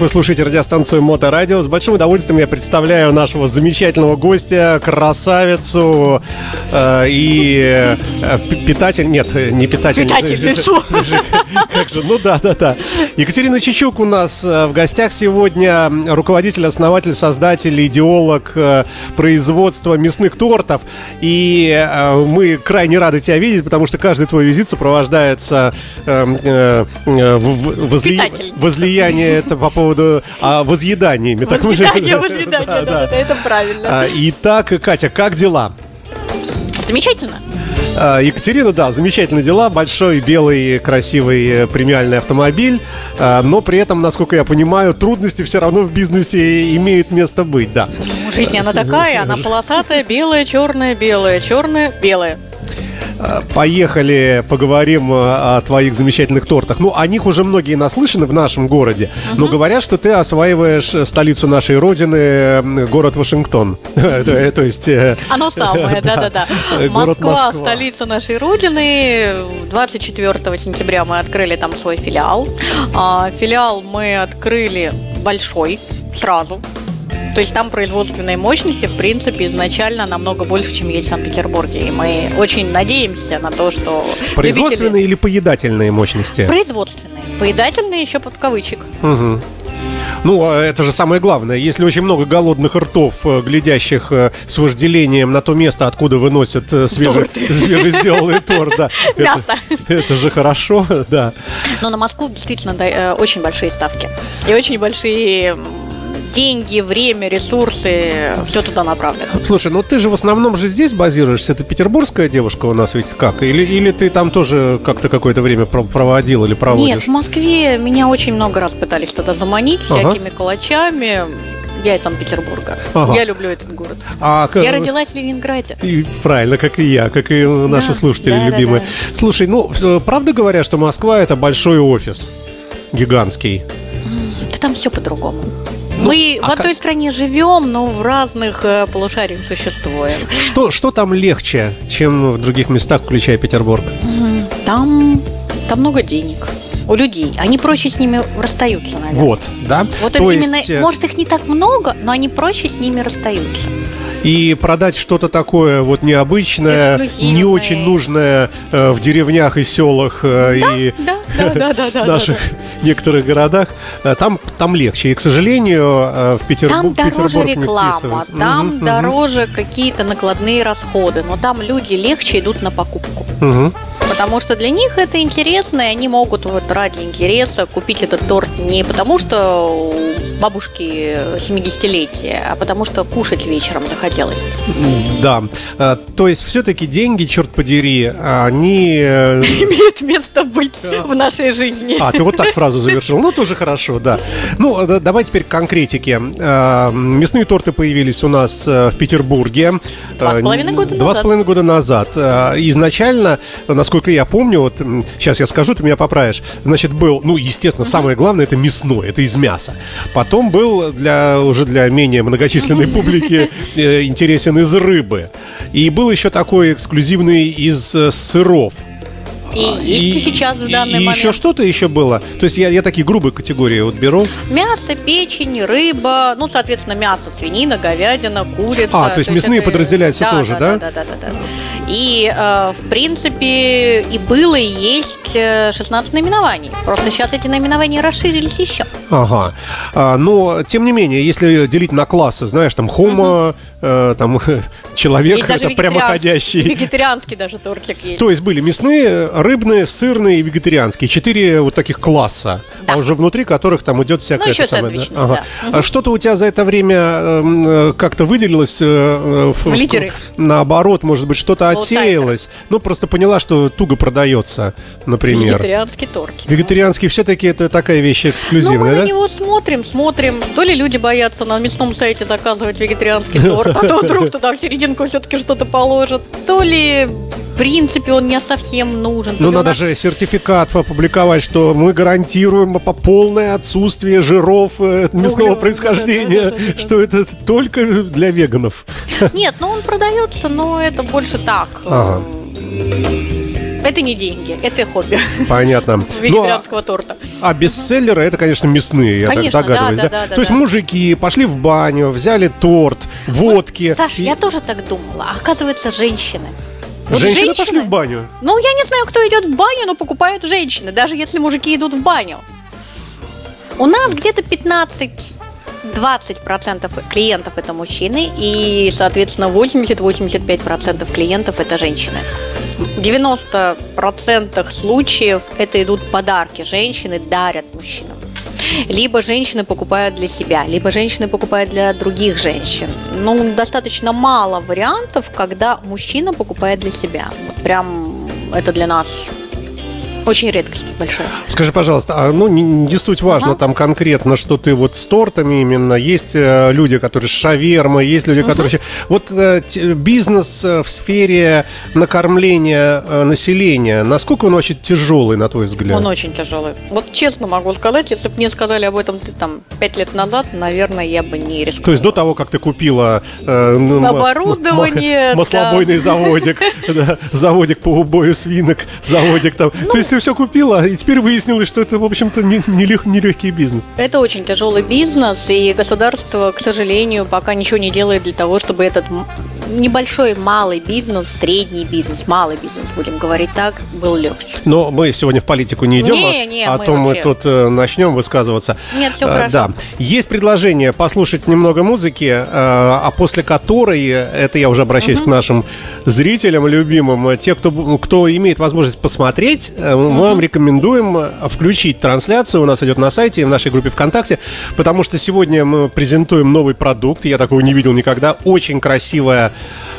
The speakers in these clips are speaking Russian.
Вы слушаете радиостанцию Моторадио. С большим удовольствием я представляю нашего замечательного гостя, красавицу э, и э, питатель... Нет, не питатель. Как же, ну да, да, да. Екатерина Чечук у нас э, в гостях сегодня. Руководитель, основатель, создатель, идеолог э, производства мясных тортов. И э, мы крайне рады тебя видеть, потому что каждый твой визит сопровождается э, э, возли... возлияние это по поводу а, возъеданиями. Возъедание, возъедание, да, да, да, это правильно. А, итак, Катя, как дела? Замечательно. А, Екатерина, да, замечательные дела. Большой, белый, красивый э, премиальный автомобиль. А, но при этом, насколько я понимаю, трудности все равно в бизнесе имеют место быть, да. Ну, жизнь она такая, она полосатая, белая, черная, белая, черная, белая. Поехали, поговорим э, о твоих замечательных тортах. Ну, о них уже многие наслышаны в нашем городе, но говорят, что ты осваиваешь столицу нашей родины, город Вашингтон. То есть... Э, Оно самое, да-да-да. Москва, столица нашей родины. 24 сентября мы открыли там свой филиал. А, филиал мы открыли большой сразу, то есть там производственные мощности, в принципе, изначально намного больше, чем есть в Санкт-Петербурге. И мы очень надеемся на то, что... Производственные любители... или поедательные мощности? Производственные. Поедательные еще под кавычек. Угу. Ну, а это же самое главное. Если очень много голодных ртов, э, глядящих э, с вожделением на то место, откуда выносят э, свежий, свежесделанный торт, да. Мясо. Это, это же хорошо, да. Но на Москву действительно да, очень большие ставки. И очень большие деньги, время, ресурсы, все туда направлено. Слушай, ну ты же в основном же здесь базируешься, это петербургская девушка у нас ведь как? Или, или ты там тоже как-то какое-то время проводил или проводишь? Нет, в Москве меня очень много раз пытались туда заманить всякими ага. калачами. Я из Санкт-Петербурга. Ага. Я люблю этот город. А, я родилась в Ленинграде. И, правильно, как и я, как и наши да, слушатели да, любимые. Да, да. Слушай, ну, э, правда говорят, что Москва это большой офис гигантский? Да там все по-другому. Ну, Мы а в одной как... стране живем, но в разных э, полушариях существуем. Что, что там легче, чем в других местах, включая Петербург? Там, там много денег у людей. Они проще с ними расстаются, наверное. Вот, да? Вот То именно, есть... Э, может, их не так много, но они проще с ними расстаются и продать что-то такое вот необычное, не очень нужное э, в деревнях и селах э, да, и да, да, наших некоторых городах, э, там, там легче. И, к сожалению, э, в Петербурге Там дороже Петербург реклама, там угу, дороже угу. какие-то накладные расходы, но там люди легче идут на покупку. Угу. Потому что для них это интересно, и они могут вот ради интереса купить этот торт не потому, что бабушки 70-летия, а потому что кушать вечером захотелось. Да. А, то есть все-таки деньги, черт подери, они... Э, Имеют место быть в нашей жизни. А, ты вот так фразу завершил. Ну, тоже хорошо, да. Ну, давай теперь к конкретике. А, мясные торты появились у нас э, в Петербурге. Два с половиной года назад. Два с половиной года назад. Изначально, насколько я помню, вот сейчас я скажу, ты меня поправишь, значит, был, ну, естественно, самое главное, это мясное, это из мяса. Потом Потом был для, уже для менее многочисленной публики э, интересен из рыбы. И был еще такой эксклюзивный из э, сыров. И а, есть и, сейчас в данный и, момент. Еще что-то еще было. То есть я, я такие грубые категории вот беру. Мясо, печень, рыба, ну, соответственно, мясо, свинина, говядина, курица. А, то есть то мясные есть это... подразделяются да, тоже, да? Да, да, да, да. да. И, э, в принципе, и было, и есть 16 э, наименований. Просто сейчас эти наименования расширились еще. Ага. А, но, тем не менее, если делить на классы, знаешь, там, хомо, угу. э, там, человек, это прямоходящий. Вегетарианский даже тортик есть. То есть были мясные, рыбные, сырные и вегетарианские. Четыре вот таких класса. Да. А уже внутри которых там идет всякое... Ну, еще самое, да? ага. да. А что-то у тебя за это время э, как-то выделилось? Э, в, Лидеры. В, наоборот, может быть, что-то отсеялось. Ну, просто поняла, что туго продается, например. Вегетарианский торт. Вегетарианский все-таки это такая вещь эксклюзивная, ну, мы да? на него смотрим, смотрим. То ли люди боятся на мясном сайте заказывать вегетарианский торт, а то вдруг туда в серединку все-таки что-то положат. То ли принципе он не совсем нужен. Ну, надо же сертификат опубликовать, что мы гарантируем по полное отсутствие жиров э, мясного происхождения, что это только для веганов. Нет, ну он продается, но это больше так. Ага. Это не деньги, это хобби. Понятно. Вегетарианского ну, а, торта. А бестселлеры это, конечно, мясные, я конечно, так догадываюсь. Да, да? Да, да, То есть да. мужики пошли в баню, взяли торт, водки. Вот, Саша, и... я тоже так думала. А оказывается, женщины. Вот женщины, женщины пошли в баню. Ну, я не знаю, кто идет в баню, но покупают женщины, даже если мужики идут в баню. У нас где-то 15 20% клиентов это мужчины и, соответственно, 80-85% клиентов это женщины. В 90% случаев это идут подарки. Женщины дарят мужчинам. Либо женщины покупают для себя, либо женщины покупают для других женщин. Ну, достаточно мало вариантов, когда мужчина покупает для себя. Прям это для нас очень редкость большая. Скажи, пожалуйста, а ну не, не суть важно ага. там конкретно, что ты вот с тортами именно. Есть э, люди, которые с шавермой, есть люди, угу. которые... Вот э, бизнес э, в сфере накормления э, населения, насколько он очень тяжелый, на твой взгляд? Он очень тяжелый. Вот честно могу сказать, если бы мне сказали об этом там пять лет назад, наверное, я бы не рискнула. То есть до того, как ты купила... Э, Оборудование, Маслобойный заводик, заводик по убою свинок, заводик там. То есть ты все купила, и теперь выяснилось, что это, в общем-то, не, не, лег, не легкий бизнес. Это очень тяжелый бизнес, и государство, к сожалению, пока ничего не делает для того, чтобы этот небольшой малый бизнес, средний бизнес, малый бизнес, будем говорить так, был легче. Но мы сегодня в политику не идем, не, а, не, а то мы тут э, начнем высказываться. Нет, все а, хорошо. Да. Есть предложение послушать немного музыки, э, а после которой, это я уже обращаюсь угу. к нашим зрителям любимым, те, кто, кто имеет возможность посмотреть, угу. Вам рекомендуем включить трансляцию. У нас идет на сайте, в нашей группе ВКонтакте, потому что сегодня мы презентуем новый продукт. Я такого не видел никогда. Очень красивая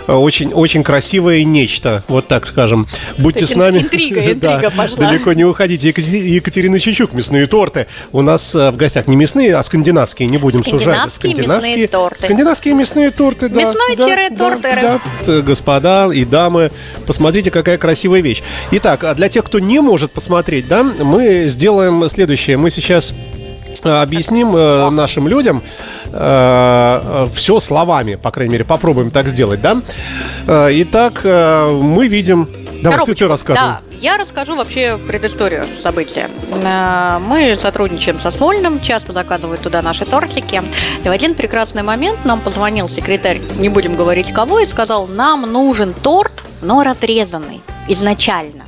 очень, очень красивое нечто, вот так скажем. Будьте с нами. Интрига, интрига да, пошла. Далеко не уходите. Екатерина Чечук, мясные торты. У нас э, в гостях не мясные, а скандинавские. Не будем сужать. Скандинавские мясные торты. Скандинавские мясные торты, да. Мясной-торты. Да, да, господа и дамы, посмотрите, какая красивая вещь. Итак, а для тех, кто не может посмотреть, да, мы сделаем следующее. Мы сейчас э, объясним э, нашим людям, э, все словами, по крайней мере, попробуем так сделать, да? Э, итак, э, мы видим... Давай, Коробочку. ты, ты рассказывай. Да, я расскажу вообще предысторию события. Э, мы сотрудничаем со Смольным, часто заказывают туда наши тортики. И в один прекрасный момент нам позвонил секретарь, не будем говорить кого, и сказал, нам нужен торт, но разрезанный изначально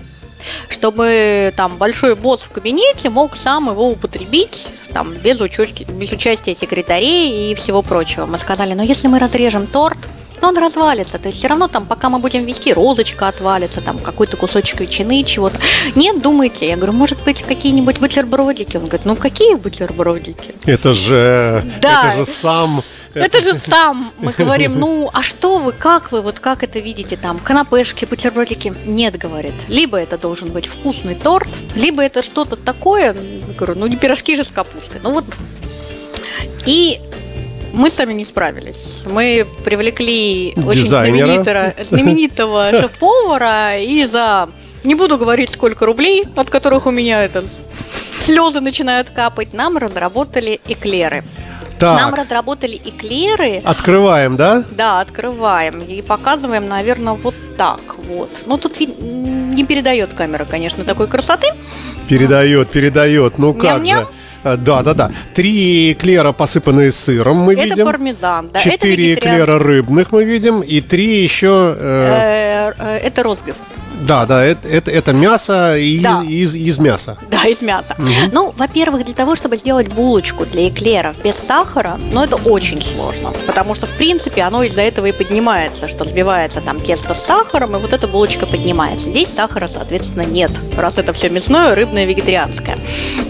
чтобы там большой босс в кабинете мог сам его употребить там, без, участия, без участия секретарей и всего прочего. Мы сказали, ну если мы разрежем торт, но он развалится. То есть все равно там, пока мы будем вести, розочка отвалится, там какой-то кусочек ветчины, чего-то. Нет, думайте. Я говорю, может быть, какие-нибудь бутербродики? Он говорит, ну какие бутербродики? Это же, да. это же сам это же сам. Мы говорим, ну, а что вы, как вы, вот как это видите там, канапешки, бутербродики? Нет, говорит. Либо это должен быть вкусный торт, либо это что-то такое, говорю, ну не пирожки же с капустой. Ну вот. И мы сами не справились. Мы привлекли очень знаменитого, знаменитого шеф-повара и за не буду говорить, сколько рублей, от которых у меня это слезы начинают капать, нам разработали эклеры. Так. Нам разработали эклеры. Открываем, да? Да, открываем. И показываем, наверное, вот так вот. Ну, тут не передает камера, конечно, такой красоты. Передает, передает. Ну как Ням-ням. же. А, да, да, да. Три эклера, посыпанные сыром, мы это видим. Это пармезан, да. Четыре эклера рыбных мы видим. И три еще... Э... Э, э, это розбив. Да, да, это, это, это мясо из, да. из, из мяса. Да, из мяса. Угу. Ну, во-первых, для того, чтобы сделать булочку для эклеров без сахара, ну, это очень сложно. Потому что, в принципе, оно из-за этого и поднимается, что взбивается там тесто с сахаром, и вот эта булочка поднимается. Здесь сахара, соответственно, нет, раз это все мясное, рыбное, вегетарианское.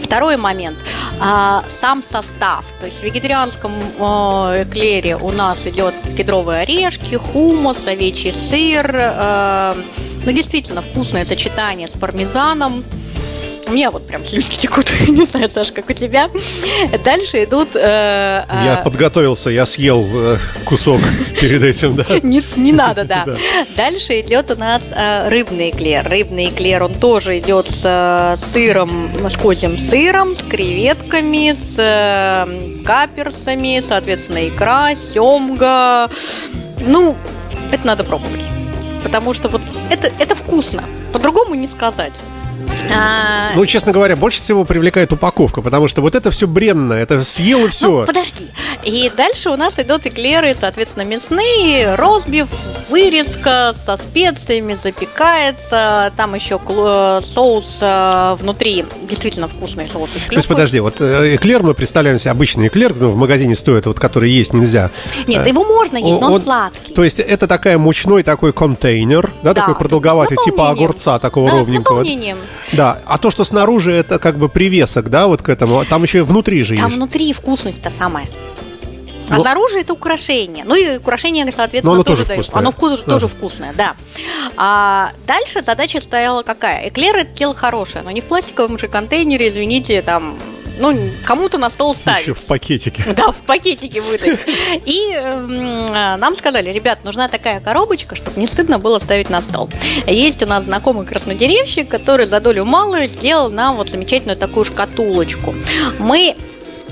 Второй момент. А, сам состав. То есть в вегетарианском э, эклере у нас идет кедровые орешки, хумус, овечий сыр, э, ну, действительно, вкусное сочетание с пармезаном. У меня вот прям слюнки текут, не знаю, Саша, как у тебя. Дальше идут... Э, э, я подготовился, я съел э, кусок перед этим, да. Не, не надо, да. да. Дальше идет у нас э, рыбный эклер. Рыбный эклер, он тоже идет с э, сыром, с козьим сыром, с креветками, с э, каперсами, соответственно, икра, семга. Ну, это надо пробовать. Потому что вот это, это вкусно. По-другому не сказать. А... Ну, честно говоря, больше всего привлекает упаковка, потому что вот это все бренно, это съел и все. Ну, подожди. И дальше у нас идут эклеры, соответственно, мясные, розбив, вырезка со специями, запекается, там еще соус э, внутри, действительно вкусный соус То есть, подожди, вот э, эклер, мы представляем себе обычный эклер, ну, в магазине стоит, вот который есть нельзя. Нет, его можно есть, но он, он сладкий. То есть, это такая мучной такой контейнер, да, да такой продолговатый, типа огурца такого да, ровненького. С да, а то, что снаружи, это как бы привесок, да, вот к этому. А там еще и внутри же Там есть. внутри вкусность-то самая. А ну, снаружи это украшение. Ну и украшение, соответственно, оно тоже, тоже вкусное. Оно вкус, да. тоже вкусное, да. А дальше задача стояла какая? Эклер это дело хорошее, но не в пластиковом же контейнере, извините, там ну, кому-то на стол ставить. Еще в пакетике. Да, в пакетике выдать. И э, нам сказали, ребят, нужна такая коробочка, чтобы не стыдно было ставить на стол. Есть у нас знакомый краснодеревщик, который за долю малую сделал нам вот замечательную такую шкатулочку. Мы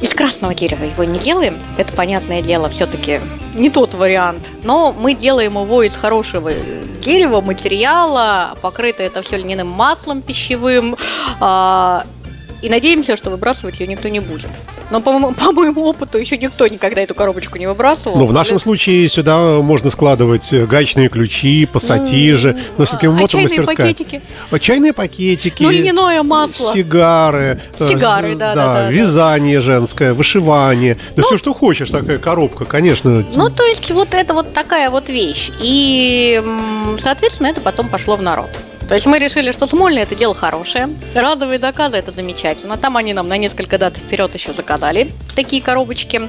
из красного дерева его не делаем, это понятное дело, все-таки не тот вариант. Но мы делаем его из хорошего дерева, материала, покрыто это все льняным маслом пищевым. А, и надеемся, что выбрасывать ее никто не будет. Но по, моему, по моему опыту еще никто никогда эту коробочку не выбрасывал. Ну, в нашем Или... случае сюда можно складывать гаечные ключи, пассатижи, mm, но все-таки а мотомастерская. чайные пакетики? А чайные пакетики. Ну, льняное масло. Сигары. Сигары, да, да, да. Вязание да. женское, вышивание. Да ну, все, что хочешь, такая коробка, конечно. Ну, то есть вот это вот такая вот вещь. И, соответственно, это потом пошло в народ. То есть мы решили, что Смольный это дело хорошее. Разовые заказы это замечательно. Там они нам на несколько дат вперед еще заказали такие коробочки.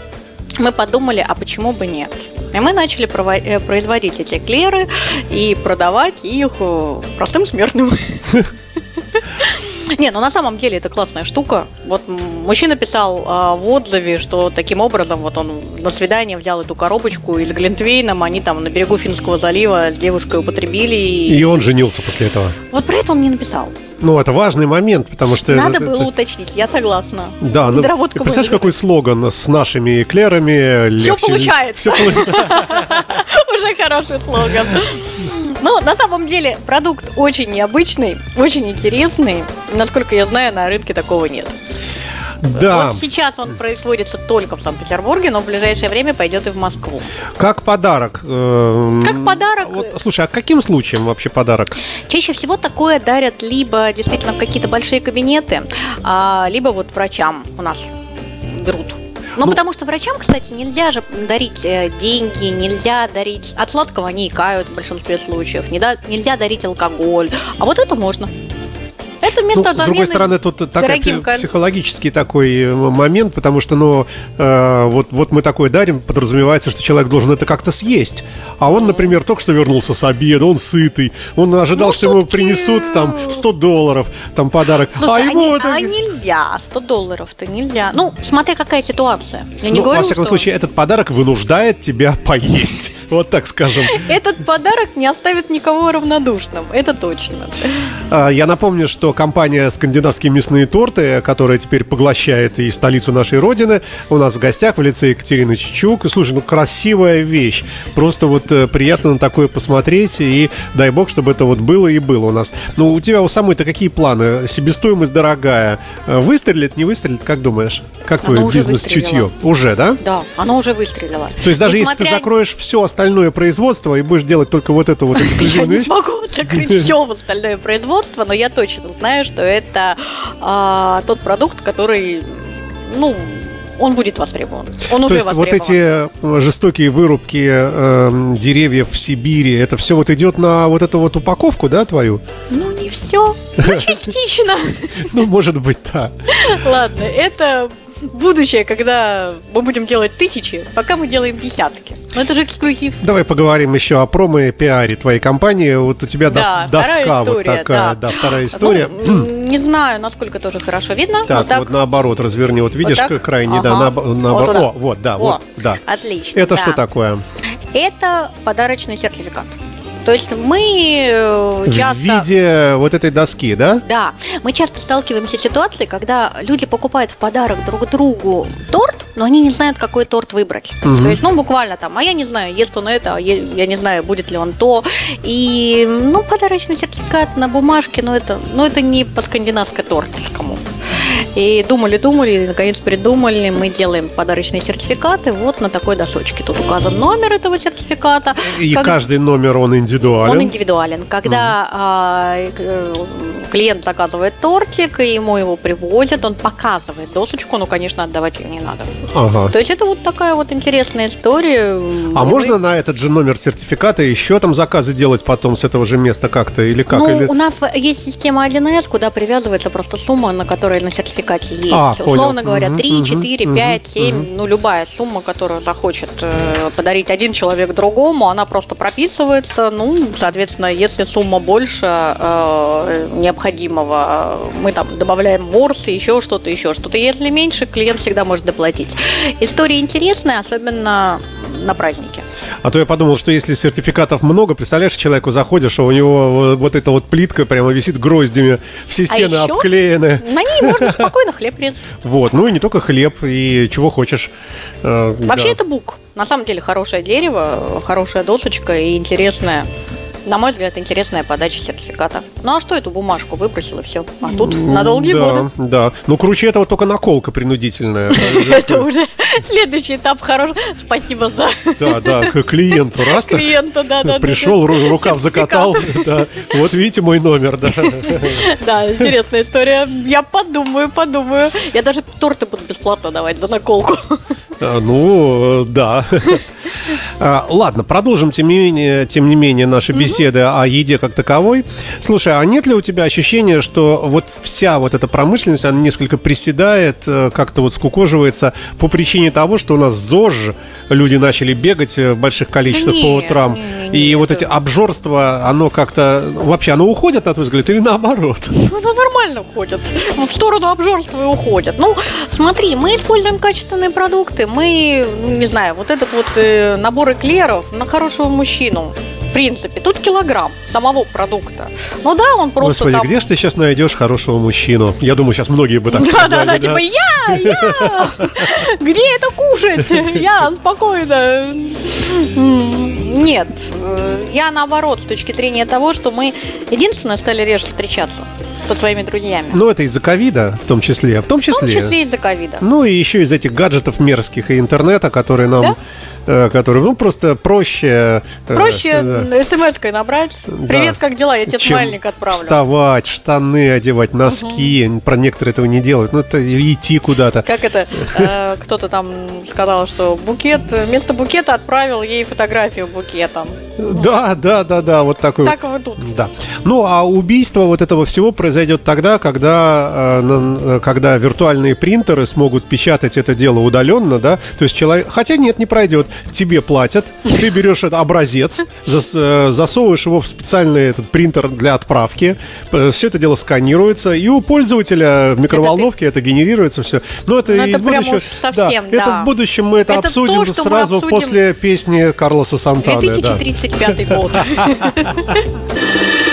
Мы подумали, а почему бы нет? И мы начали э, производить эти клеры и продавать их э, простым смертным. Не, ну на самом деле это классная штука. Вот мужчина писал а, в отзыве, что таким образом вот он на свидание взял эту коробочку и с Глинтвейном они там на берегу Финского залива с девушкой употребили. И, и он женился после этого. Вот про это он не написал. Ну, это важный момент, потому что... Надо это, было уточнить, я согласна. Да, ну, представляешь, какой слоган с нашими эклерами? Все получается. Уже хороший слоган. Ну, на самом деле, продукт очень необычный, очень интересный. Насколько я знаю, на рынке такого нет. Да. Вот сейчас он производится только в Санкт-Петербурге, но в ближайшее время пойдет и в Москву. Как подарок. Эм, как подарок. Вот, слушай, а каким случаем вообще подарок? Чаще всего такое дарят либо действительно в какие-то большие кабинеты, а, либо вот врачам у нас берут ну, ну, потому что врачам, кстати, нельзя же дарить э, деньги, нельзя дарить... От сладкого они икают в большинстве случаев, нельзя дарить алкоголь. А вот это можно. Это место ну, С другой стороны, тут такой психологический такой э, момент, потому что, ну, э, вот, вот мы такое дарим, подразумевается, что человек должен это как-то съесть. А он, например, только что вернулся с обеда, он сытый, он ожидал, ну, что ему принесут там 100 долларов, там подарок. Слушай, а, ему а, это... а нельзя, 100 долларов-то нельзя. Ну, смотря какая ситуация. Я не ну, говорю, во всяком что... случае, этот подарок вынуждает тебя поесть. Вот так скажем. Этот подарок не оставит никого равнодушным, это точно. А, я напомню, что компания «Скандинавские мясные торты», которая теперь поглощает и столицу нашей родины. У нас в гостях в лице Екатерины Чичук. Слушай, ну красивая вещь. Просто вот э, приятно на такое посмотреть. И дай бог, чтобы это вот было и было у нас. Ну, у тебя у самой-то какие планы? Себестоимость дорогая. Э, выстрелит, не выстрелит? Как думаешь? Какое бизнес-чутье? Уже, да? Да, оно уже выстрелило. То есть даже Несмотря... если ты закроешь все остальное производство и будешь делать только вот эту вот эксклюзивную Я не смогу закрыть все остальное производство, но я точно знаю, что это а, тот продукт, который, ну, он будет востребован. Он То уже есть востребован. вот эти э, жестокие вырубки э, деревьев в Сибири, это все вот идет на вот эту вот упаковку, да, твою? Ну, не все, ну, частично. Ну, может быть, да. Ладно, это будущее, когда мы будем делать тысячи, пока мы делаем десятки. Но это же эксклюзив. Давай поговорим еще о промо и пиаре твоей компании. Вот у тебя да, доска история, вот такая, да. да, вторая история. Ну, не знаю, насколько тоже хорошо видно. Так, вот, так. вот наоборот, разверни, вот видишь вот крайне, ага. да, на, наоборот. Вот О, вот, да, О, вот, да. Отлично. Это да. что такое? Это подарочный сертификат. То есть мы э, часто... В виде вот этой доски, да? Да. Мы часто сталкиваемся с ситуацией, когда люди покупают в подарок друг другу торт, но они не знают, какой торт выбрать. Угу. То есть, ну, буквально там, а я не знаю, ест он это, а я, я не знаю, будет ли он то. И, ну, подарочный сертификат на бумажке, но это, ну, это не по скандинавской тортовскому. И думали-думали, и наконец придумали, мы делаем подарочные сертификаты вот на такой досочке. Тут указан номер этого сертификата. И как... каждый номер, он индивидуален? Он индивидуален. Когда угу. а, клиент заказывает тортик, и ему его привозят, он показывает досочку, ну, конечно, отдавать ее не надо. Ага. То есть это вот такая вот интересная история. А Вы... можно на этот же номер сертификата еще там заказы делать потом с этого же места как-то или как? Ну, или... у нас есть система 1С, куда привязывается просто сумма, на которой на сертификате есть. А, Условно понял. говоря, 3, угу, 4, угу, 5, 7, угу. ну, любая сумма, которую захочет э, подарить один человек другому, она просто прописывается. Ну, соответственно, если сумма больше э, необходимого, мы там добавляем морсы, еще что-то, еще что-то. Если меньше, клиент всегда может доплатить. История интересная, особенно на празднике. А то я подумал, что если сертификатов много, представляешь, человеку заходишь, а у него вот эта вот плитка прямо висит гроздями, все а стены а еще обклеены. На ней можно спокойно хлеб резать. Вот, ну и не только хлеб, и чего хочешь. Э, Вообще это бук. На самом деле хорошее дерево, хорошая досочка и интересная на мой взгляд, интересная подача сертификата. Ну а что эту бумажку выбросил и все? А тут на долгие да, годы. Да, ну круче этого только наколка принудительная. Это уже следующий этап хороший. Спасибо за... Да, да, к клиенту. Раз клиенту, да, да. Пришел, рукав закатал. Вот видите мой номер, да. Да, интересная история. Я подумаю, подумаю. Я даже торты буду бесплатно давать за наколку. А, ну, да. А, ладно, продолжим, тем не менее, тем не менее наши беседы о еде как таковой. Слушай, а нет ли у тебя ощущения, что вот вся вот эта промышленность, она несколько приседает, э, как-то вот скукоживается по причине того, что у нас ЗОЖ, люди начали бегать в больших количествах нет, по утрам, нет, и нет, вот эти обжорства, оно как-то, вообще, оно уходит, на твой взгляд, или наоборот? Ну, нормально уходит. В сторону обжорства и уходят. Ну, смотри, мы используем качественные продукты, мы, не знаю, вот этот вот э, набор эклеров на хорошего мужчину, в принципе. Тут килограмм самого продукта. Ну да, он просто Господи, там... где же ты сейчас найдешь хорошего мужчину? Я думаю, сейчас многие бы так сказали. Да-да-да, типа я, я! Где это кушать? Я спокойно. Нет, э, я наоборот, с точки зрения того, что мы единственное стали реже встречаться со своими друзьями. Ну, это из-за ковида в том числе. В том числе. В том числе из-за ковида. Ну, и еще из этих гаджетов мерзких и интернета, которые нам да? Э, который, ну, просто проще... Э, проще да. смс-кой набрать. Привет, да. как дела? Я тебе Чем смайлик отправлю. вставать, штаны одевать, носки. Угу. Про некоторые этого не делают. Ну, это идти куда-то. Как это? Э, кто-то там сказал, что букет, вместо букета отправил ей фотографию букетом. Да, да, да, да, вот такой. Так вот тут. Да. Ну, а убийство вот этого всего произойдет тогда, когда, когда виртуальные принтеры смогут печатать это дело удаленно, да? То есть человек... Хотя нет, не пройдет тебе платят, ты берешь этот образец, э, засовываешь его в специальный этот принтер для отправки, все это дело сканируется, и у пользователя в микроволновке это, это генерируется все. Но это Но из это будущего. Совсем, да, да. Это в будущем мы это, это обсудим то, сразу обсудим... после песни Карлоса Сантаны. 2035 да. год.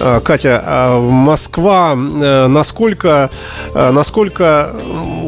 А, Катя, а, Москва э, насколько, э, насколько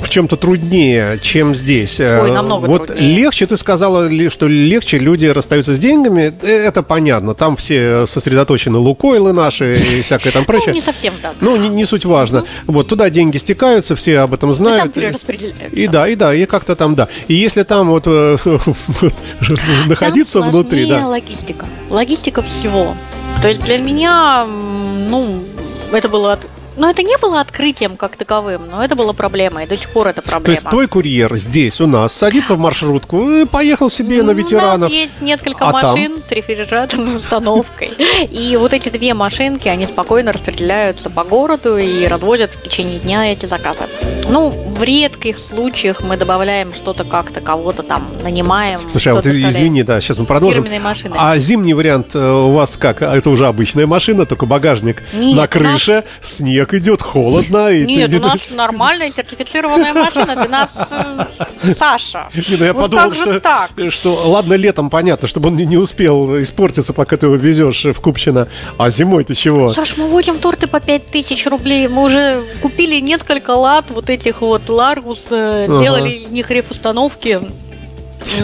в чем-то труднее, чем здесь? Э, Ой, намного вот труднее. легче, ты сказала, что легче люди расстаются с деньгами, это понятно, там все сосредоточены лукойлы наши и всякое там прочее. Ну, не совсем так. Ну, не, не суть важно. Вот, туда деньги стекаются, все об этом знают. И там перераспределяются. И да, и да, и как-то там, да. И если там вот находиться внутри, да. логистика. Логистика всего. То есть для меня, ну, это было но это не было открытием как таковым, но это была проблема, и до сих пор это проблема. То есть твой курьер здесь у нас садится в маршрутку и поехал себе на ветеранов. У нас есть несколько а машин там? с рефрижераторной установкой. И вот эти две машинки, они спокойно распределяются по городу и разводят в течение дня эти заказы. Ну, в редких случаях мы добавляем что-то как-то, кого-то там нанимаем. Слушай, а вот извини, да, сейчас мы продолжим. машины. А зимний вариант э, у вас как? Это уже обычная машина, только багажник Нет, на крыше, наш... снег как идет холодно. И Нет, ты... у нас нормальная сертифицированная машина. Ты нас, э, Саша. Не, ну я вот подумал, что, так? что ладно, летом понятно, чтобы он не, не успел испортиться, пока ты его везешь в Купчино. А зимой ты чего? Саш, мы возим торты по 5000 рублей. Мы уже купили несколько лад вот этих вот Ларгус, э, сделали ага. из них рефустановки.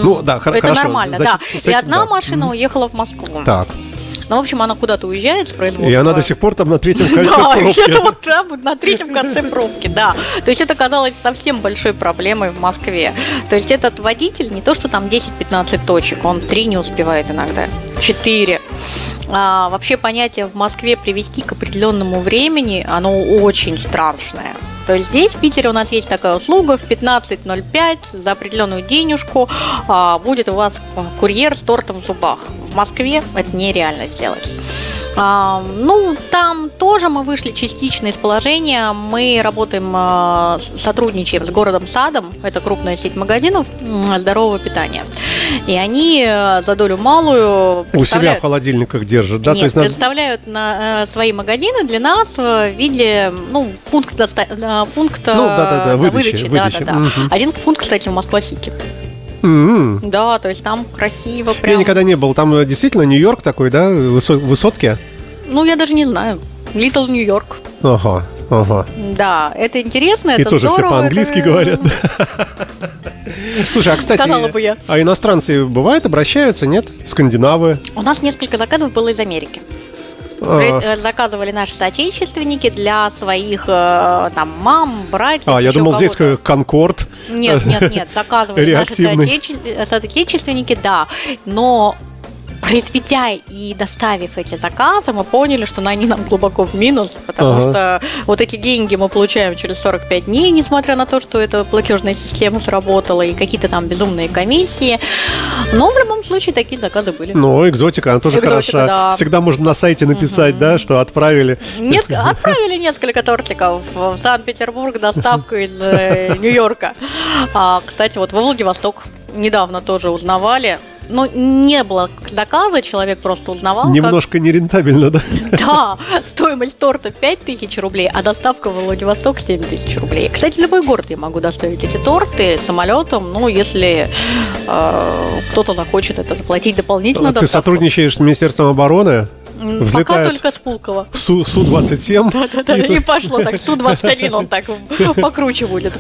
Ну, да, это хорошо. Это нормально, Значит, да. Этим, И одна да. машина уехала в Москву. Так. Ну, в общем, она куда-то уезжает с производства. И она до сих пор там на третьем кольце пробки. Да, где-то вот там, на третьем конце пробки, да. То есть это казалось совсем большой проблемой в Москве. То есть этот водитель не то, что там 10-15 точек, он три не успевает иногда, четыре. А, вообще понятие в Москве привести к определенному времени, оно очень страшное. То есть здесь, в Питере, у нас есть такая услуга, в 15.05 за определенную денежку а, будет у вас курьер с тортом в зубах. В Москве это нереально сделать. А, ну, там тоже мы вышли частично из положения. Мы работаем, а, сотрудничаем с городом Садом. Это крупная сеть магазинов здорового питания. И они э, за долю малую у себя в холодильниках держат, да? Нет, То есть представляют на э, свои магазины для нас в виде ну пункта пункта ну, да, да, да, выдачи, выдачи, выдачи. Да, да, да. Угу. Один пункт, кстати, в Москва-Сити. Mm-hmm. Да, то есть там красиво прям. Я никогда не был. Там э, действительно Нью-Йорк такой, да? Высотки? Ну, я даже не знаю. Литл Нью-Йорк. Ага, ага. Да, это интересно, И это тоже здорово, все по-английски это... говорят. Слушай, а кстати, Сказала бы я. а иностранцы бывают, обращаются, нет? Скандинавы? У нас несколько заказов было из Америки. А. Э, заказывали наши соотечественники для своих э, там мам, братьев. А, я думал, здесь Конкорд. Нет, нет, нет, заказывали наши соотечественники, да. Но произведя и доставив эти заказы, мы поняли, что они нам глубоко в минус, потому ага. что вот эти деньги мы получаем через 45 дней, несмотря на то, что эта платежная система сработала и какие-то там безумные комиссии. Но в любом случае такие заказы были. Ну, экзотика, она тоже экзотика, хороша. Да. Всегда можно на сайте написать, угу. да, что отправили. Нет, отправили несколько тортиков в Санкт-Петербург, доставку из э, Нью-Йорка. А, кстати, вот во Владивосток недавно тоже узнавали, ну, не было заказа, человек просто узнавал. Немножко как... нерентабельно, да? Да, стоимость торта 5000 рублей, а доставка в Владивосток 7000 рублей. Кстати, любой город я могу доставить эти торты самолетом, ну, если э, кто-то захочет это заплатить дополнительно. Ты доставку. сотрудничаешь с Министерством обороны? Взлетает Пока только с Пулково. Су- Су-27. Да-да-да, и, и пошло так. Су-21 он так покруче будет.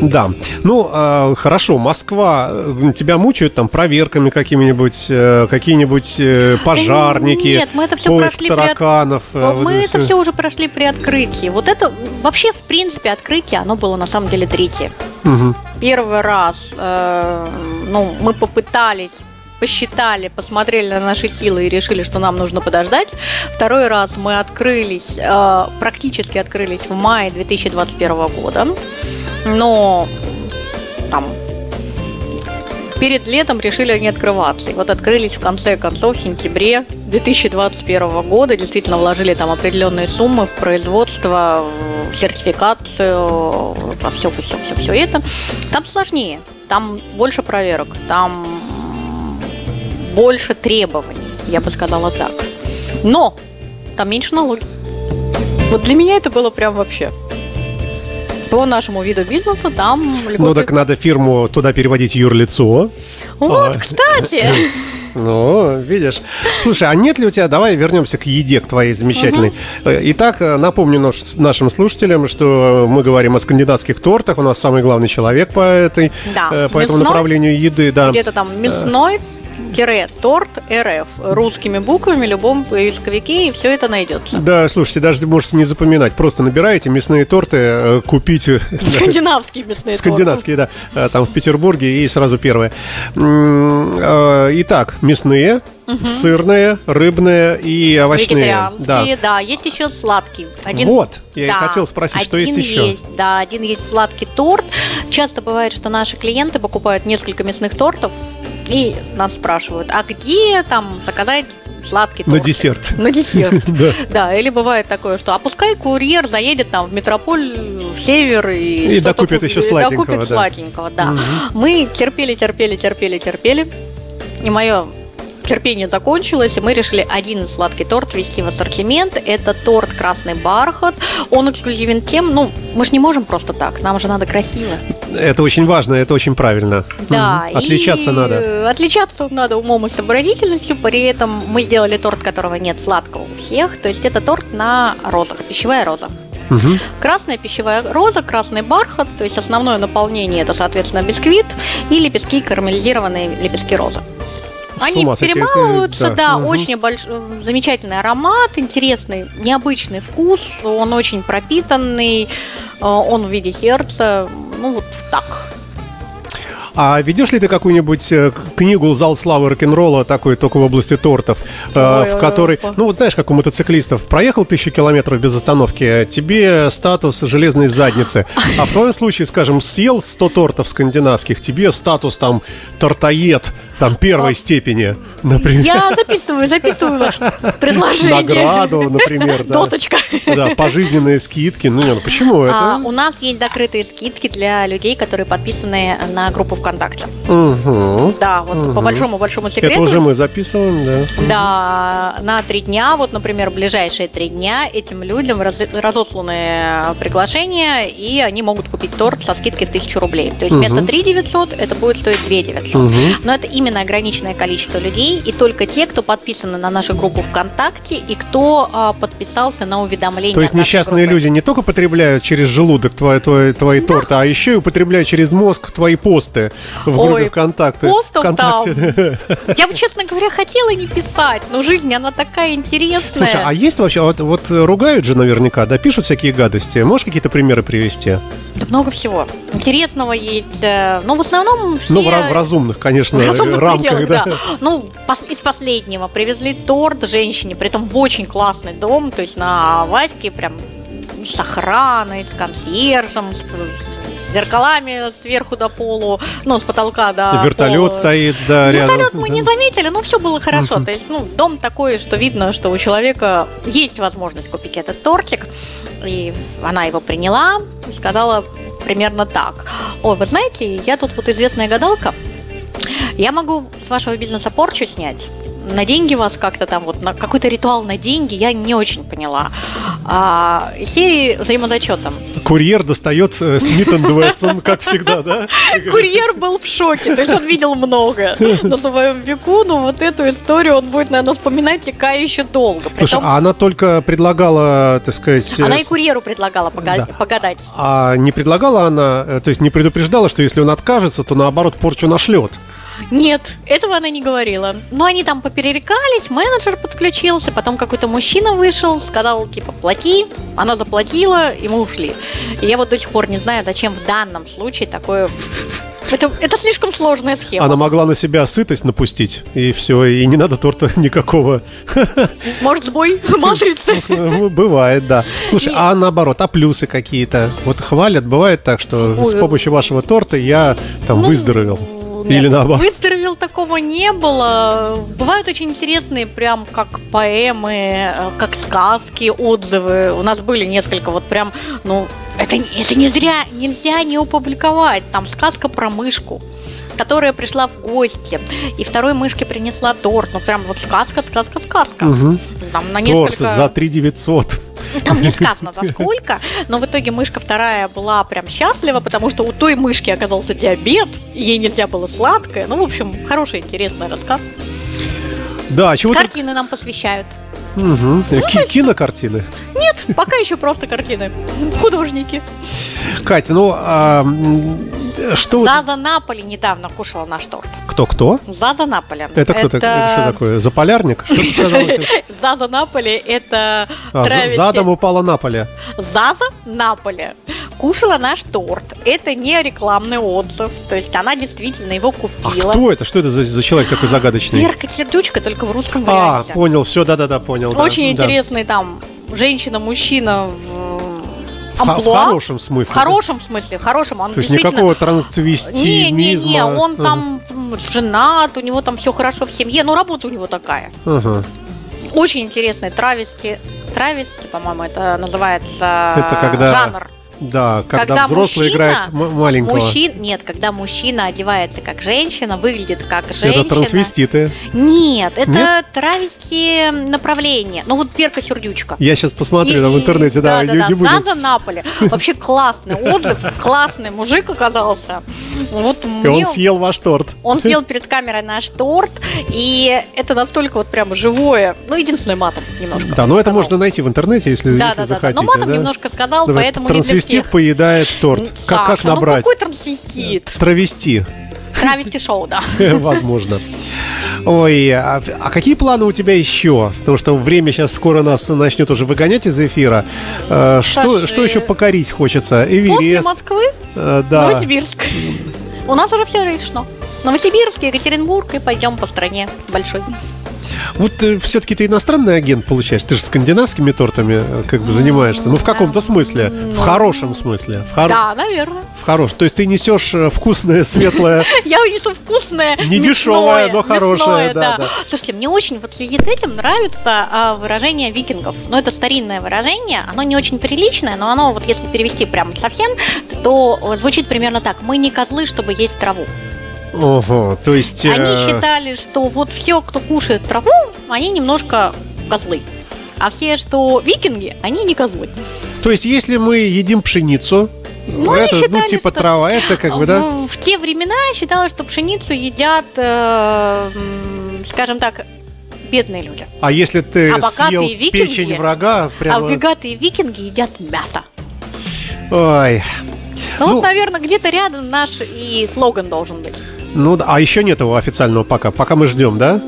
Да. Ну, э, хорошо, Москва. Тебя мучают там проверками какими-нибудь, э, какие-нибудь э, пожарники, Нет, мы это все прошли тараканов. При... Э, мы вот это все. все уже прошли при открытии. Вот это вообще, в принципе, открытие, оно было на самом деле третье. Угу. Первый раз, э, ну, мы попытались посчитали, посмотрели на наши силы и решили, что нам нужно подождать. Второй раз мы открылись, э, практически открылись в мае 2021 года но там перед летом решили не открываться. И вот открылись в конце концов в сентябре 2021 года. Действительно вложили там определенные суммы в производство, в сертификацию, во все, все, все, все это. Там сложнее, там больше проверок, там больше требований, я бы сказала так. Но там меньше налоги. Вот для меня это было прям вообще по нашему виду бизнеса там... Ну так надо фирму туда переводить юрлицо. Вот, а. кстати. Ну, видишь. Слушай, а нет ли у тебя, давай вернемся к еде, к твоей замечательной. Угу. Итак, напомню наш, нашим слушателям, что мы говорим о скандинавских тортах. У нас самый главный человек по, этой, да. Э, по этому направлению еды. Да. Где-то там мясной, торт РФ русскими буквами в любом поисковике, и все это найдется. Да, слушайте, даже можете не запоминать. Просто набираете мясные торты, э, купите. Скандинавские мясные Скандинавские, да. Э, там в Петербурге и сразу первое. Э, итак, мясные, угу. сырные, рыбные и овощные. Вегетарианские, да. да. Есть еще сладкий. Один... Вот, я да. и хотел спросить, один что есть еще. Есть, да, один есть сладкий торт. Часто бывает, что наши клиенты покупают несколько мясных тортов, и нас спрашивают, а где там заказать сладкий торт? На десерт. На десерт. да. да, или бывает такое, что а пускай курьер заедет там в метрополь, в север и... И докупит еще сладенького. Докупит да. сладенького, да. Угу. Мы терпели, терпели, терпели, терпели. И мое терпение закончилось, и мы решили один сладкий торт ввести в ассортимент. Это торт «Красный бархат». Он эксклюзивен тем, ну, мы же не можем просто так, нам же надо красиво. Это очень важно, это очень правильно. Да. Угу. Отличаться надо. Отличаться надо умом и сообразительностью, при этом мы сделали торт, которого нет сладкого у всех, то есть это торт на розах, пищевая роза. Угу. Красная пищевая роза, красный бархат, то есть основное наполнение это, соответственно, бисквит и лепестки, карамелизированные лепестки розы. Они перемалываются, да, да угу. очень больш... замечательный аромат, интересный, необычный вкус, он очень пропитанный, э, он в виде сердца, ну вот так. А ведешь ли ты какую-нибудь э, книгу «Зал славы рок-н-ролла», такой только в области тортов, э, Ой, в которой, ну вот знаешь, как у мотоциклистов, проехал тысячу километров без остановки, тебе статус железной задницы, а в твоем случае, скажем, съел 100 тортов скандинавских, тебе статус там тортоед, там первой а, степени, например. Я записываю, записываю ваше предложение. Награду, например, да. Досочка. Да, пожизненные скидки. Ну, ну почему а, это? у нас есть закрытые скидки для людей, которые подписаны на группу ВКонтакте. Угу. Да, вот угу. по большому-большому секрету. Это уже мы записываем, да. Да, на три дня, вот, например, ближайшие три дня этим людям раз, разосланы приглашения, и они могут купить торт со скидкой в тысячу рублей. То есть угу. вместо 3 900 это будет стоить 2 900. Угу. Но это именно именно ограниченное количество людей, и только те, кто подписаны на нашу группу ВКонтакте и кто а, подписался на уведомления. То есть несчастные группы. люди не только потребляют через желудок твои, твои, твои да. торты, а еще и употребляют через мозг твои посты в группе Ой, ВКонтакте. Постов ВКонтакте. там. Я бы, честно говоря, хотела не писать, но жизнь, она такая интересная. Слушай, а есть вообще, вот, вот ругают же наверняка, да, пишут всякие гадости. Можешь какие-то примеры привести? Да много всего. Интересного есть. Э, но в основном все... Ну, в, в разумных, конечно, в разумных рамках, да. да. Ну, из последнего привезли торт женщине, при этом в очень классный дом, то есть на Ваське прям с охраной, с консьержем, с, с зеркалами сверху до полу, ну, с потолка до Вертолет пола. стоит, да, Вертолет рядом. мы не заметили, но все было хорошо. Uh-huh. То есть, ну, дом такой, что видно, что у человека есть возможность купить этот тортик. И она его приняла и сказала примерно так. Ой, вы знаете, я тут вот известная гадалка, я могу с вашего бизнеса порчу снять, на деньги вас как-то там, вот на какой-то ритуал на деньги, я не очень поняла. А, серии взаимозачетом. Курьер достает э, Смит Вессон, как всегда, да? Курьер был в шоке, то есть он видел много на своем веку, но вот эту историю он будет, наверное, вспоминать ика еще долго. Слушай, а она только предлагала, так сказать... Она и курьеру предлагала погадать. А не предлагала она, э, то есть не предупреждала, что если он откажется, то наоборот порчу нашлет? Нет, этого она не говорила. Но они там поперерекались, менеджер подключился, потом какой-то мужчина вышел, сказал, типа, плати. Она заплатила, и мы ушли. И я вот до сих пор не знаю, зачем в данном случае такое это, это слишком сложная схема. Она могла на себя сытость напустить, и все, и не надо торта никакого. Может, сбой матрицы? Бывает, да. Слушай, а наоборот, а плюсы какие-то? Вот хвалят, бывает так, что с помощью вашего торта я там ну, выздоровел. Нет, Или наоборот. Выздоровел такого не было. Бывают очень интересные, прям как поэмы, э, как сказки, отзывы. У нас были несколько вот прям, ну, это, это не зря, нельзя не опубликовать. Там сказка про мышку которая пришла в гости, и второй мышке принесла торт. Ну, прям вот сказка, сказка, сказка. Угу. Там на несколько... Торт за 3 900. Там не сказано за сколько, но в итоге мышка вторая была прям счастлива, потому что у той мышки оказался диабет, ей нельзя было сладкое. Ну, в общем, хороший, интересный рассказ. Да, чего Картины нам посвящают. Угу. Ну, Кинокартины? Нет, пока еще просто картины. Художники. Катя, ну а, что... Заза Наполи недавно кушала наш торт. Кто-кто? Заза Наполи. Это кто это... это что такое? Заполярник? Что ты сказала Заза Наполи это а, травести... Задом упала Наполи. Заза Наполи кушала наш торт. Это не рекламный отзыв. То есть она действительно его купила. А кто это? Что это за, за человек такой загадочный? Верка Сердючка, только в русском а, варианте. А, понял. Все, да-да-да, понял. Очень да, интересный да. там женщина-мужчина амплуа. В хорошем смысле. В хорошем смысле, в хорошем. Он То есть никакого трансвестимизма. Не-не-не, он uh там женат, у него там все хорошо в семье, но работа у него такая. uh Очень интересный травести. Травести, по-моему, это называется это когда... жанр. Да, когда, когда взрослый мужчина, играет маленького. Мужчин, нет, когда мужчина одевается как женщина, выглядит как женщина. Это трансвеститы. Нет, это нет? травести направление. Ну вот Перка Сердючка. Я сейчас посмотрю там в интернете, да. Да, да, да. Саза Наполе. Вообще классный отзыв, классный мужик оказался. Вот и он съел ваш торт. Он съел перед камерой наш торт, и это настолько вот прямо живое. Ну, единственное, матом немножко. Да, но это можно найти в интернете, если, да, если да, захотите. Да, но матом немножко сказал, поэтому не для Трансвестит поедает торт. Саша, как, как ну набрать? Ну какой трансвестит? Травести. Травести шоу, да. Возможно. Ой, а, а какие планы у тебя еще? Потому что время сейчас скоро нас начнет уже выгонять из эфира. А, что, что еще покорить хочется? Эверест. После Москвы? А, да. Новосибирск. У нас уже все решено. Новосибирск, Екатеринбург и пойдем по стране большой. Вот э, все-таки ты иностранный агент получаешь. Ты же скандинавскими тортами э, как бы занимаешься. Ну, в каком-то смысле. В хорошем смысле. В хоро... Да, наверное. В хорошем. То есть ты несешь э, вкусное, светлое. Я несу вкусное. Не дешевое, но хорошее. Слушайте, мне очень вот в связи с этим нравится а, выражение викингов. Ну, это старинное выражение. Оно не очень приличное, но оно вот если перевести прямо совсем, то звучит примерно так. Мы не козлы, чтобы есть траву. Ого, то есть... Они э... считали, что вот все, кто кушает траву, они немножко козлы. А все, что викинги, они не козлы. То есть, если мы едим пшеницу, ну, это, ну, считали, ну, типа что... трава, это как бы, да? В те времена считалось, что пшеницу едят, э, скажем так, бедные люди. А если ты а съел викинги, печень врага, прямо... А богатые викинги едят мясо. Ой. Ну, ну вот, наверное, где-то рядом наш и слоган должен быть. Ну, а еще нет его официального пока. Пока мы ждем, да?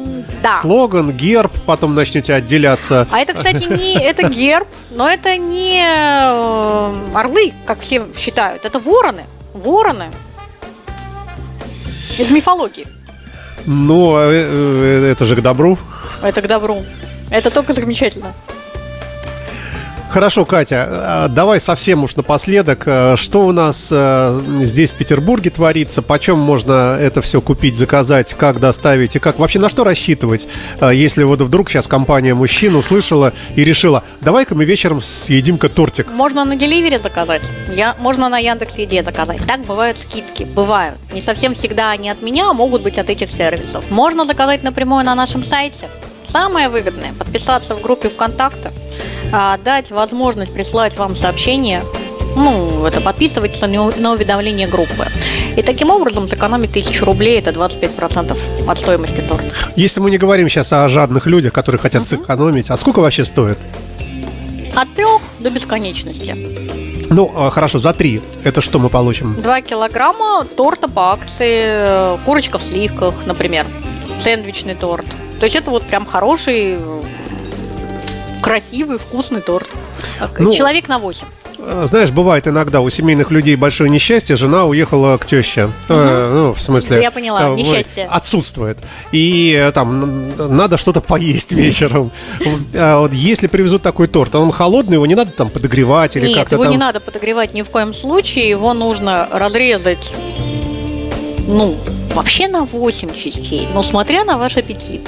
Да. Слоган, герб, потом начнете отделяться. А это, кстати, не это герб, но это не э, орлы, как все считают. Это вороны. Вороны. Из мифологии. Ну, э, э, это же к добру. Это к добру. Это только замечательно. Хорошо, Катя, а, давай совсем уж напоследок. А, что у нас а, здесь в Петербурге творится? Почем можно это все купить, заказать, как доставить и как вообще на что рассчитывать, если вот вдруг сейчас компания мужчин услышала и решила, давай-ка мы вечером съедим-ка тортик. Можно на деливере заказать, я, можно на Яндекс Еде заказать. Так бывают скидки, бывают. Не совсем всегда они от меня, а могут быть от этих сервисов. Можно заказать напрямую на нашем сайте. Самое выгодное – подписаться в группе ВКонтакте, а, дать возможность прислать вам сообщение ну, это подписываться на уведомление группы. И таким образом сэкономить тысячу рублей, это 25% от стоимости торта. Если мы не говорим сейчас о жадных людях, которые хотят uh-huh. сэкономить, а сколько вообще стоит? От трех до бесконечности. Ну, а, хорошо, за три. Это что мы получим? Два килограмма торта по акции, курочка в сливках, например. Сэндвичный торт. То есть это вот прям хороший, красивый, вкусный торт. Ну, Человек на 8. Э, знаешь, бывает иногда у семейных людей большое несчастье, жена уехала к теще. Угу. Э, ну, в смысле... Я поняла, э, несчастье. Отсутствует. И э, там надо что-то поесть вечером. А вот если привезут такой торт, он холодный, его не надо там подогревать или как-то его там... не надо подогревать ни в коем случае. Его нужно разрезать, ну, вообще на 8 частей, но смотря на ваш аппетит.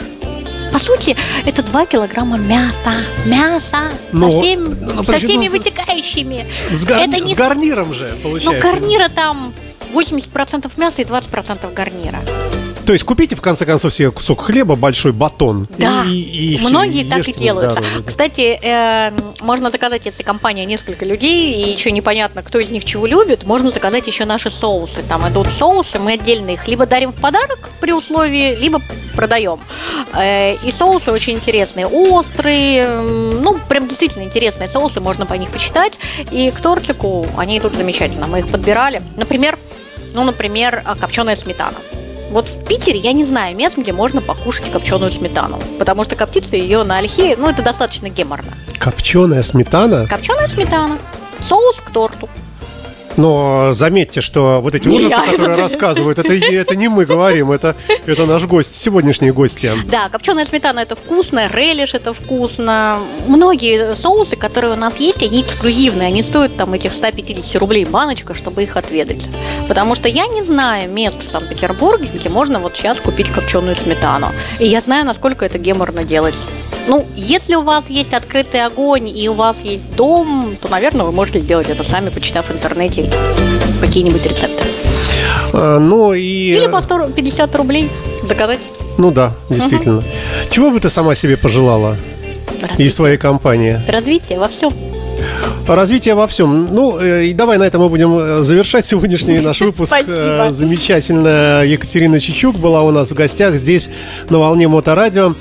По сути, это 2 килограмма мяса. Мяса ну, со, всем, ну, со всеми ну, вытекающими. С, гар... это не... с гарниром же, получается. Ну, гарнира там 80% мяса и 20% гарнира. То есть купите, в конце концов, себе кусок хлеба, большой батон. Да, и, и многие так и делают. Здоровье. Кстати, э, можно заказать, если компания несколько людей, и еще непонятно, кто из них чего любит, можно заказать еще наши соусы. Там идут соусы, мы отдельно их либо дарим в подарок при условии, либо продаем. Э, и соусы очень интересные, острые, ну, прям действительно интересные соусы, можно по них почитать. И к тортику они идут замечательно, мы их подбирали. Например, ну, например, копченая сметана. Вот в Питере я не знаю мест, где можно покушать копченую сметану, потому что коптится ее на ольхе, ну, это достаточно геморно. Копченая сметана? Копченая сметана. Соус к торту. Но заметьте, что вот эти не ужасы, я, которые рассказывают, это, это не мы говорим, это, это наш гость, сегодняшние гости. Да, копченая сметана это вкусно, релиш это вкусно. Многие соусы, которые у нас есть, они эксклюзивные, они стоят там этих 150 рублей баночка, чтобы их отведать. Потому что я не знаю мест в Санкт-Петербурге, где можно вот сейчас купить копченую сметану. И я знаю, насколько это геморно делать. Ну, если у вас есть открытый огонь и у вас есть дом, то, наверное, вы можете сделать это сами, почитав в интернете какие-нибудь рецепты. А, ну и... Или по 150 рублей заказать. Ну да, действительно. Угу. Чего бы ты сама себе пожелала? Развитие. И своей компании? Развитие во всем. Развитие во всем. Ну, э, и давай на этом мы будем э, завершать сегодняшний наш выпуск. Спасибо. Э, замечательная Екатерина Чичук была у нас в гостях здесь на волне Моторадио.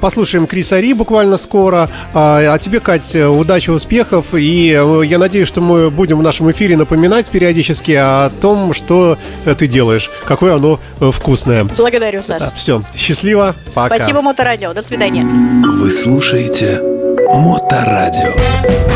Послушаем Криса Ри буквально скоро. А, а тебе, Кать, удачи, успехов. И я надеюсь, что мы будем в нашем эфире напоминать периодически о том, что ты делаешь, какое оно вкусное. Благодарю, Саша. Все, счастливо, пока. Спасибо, Моторадио. До свидания. Вы слушаете Моторадио.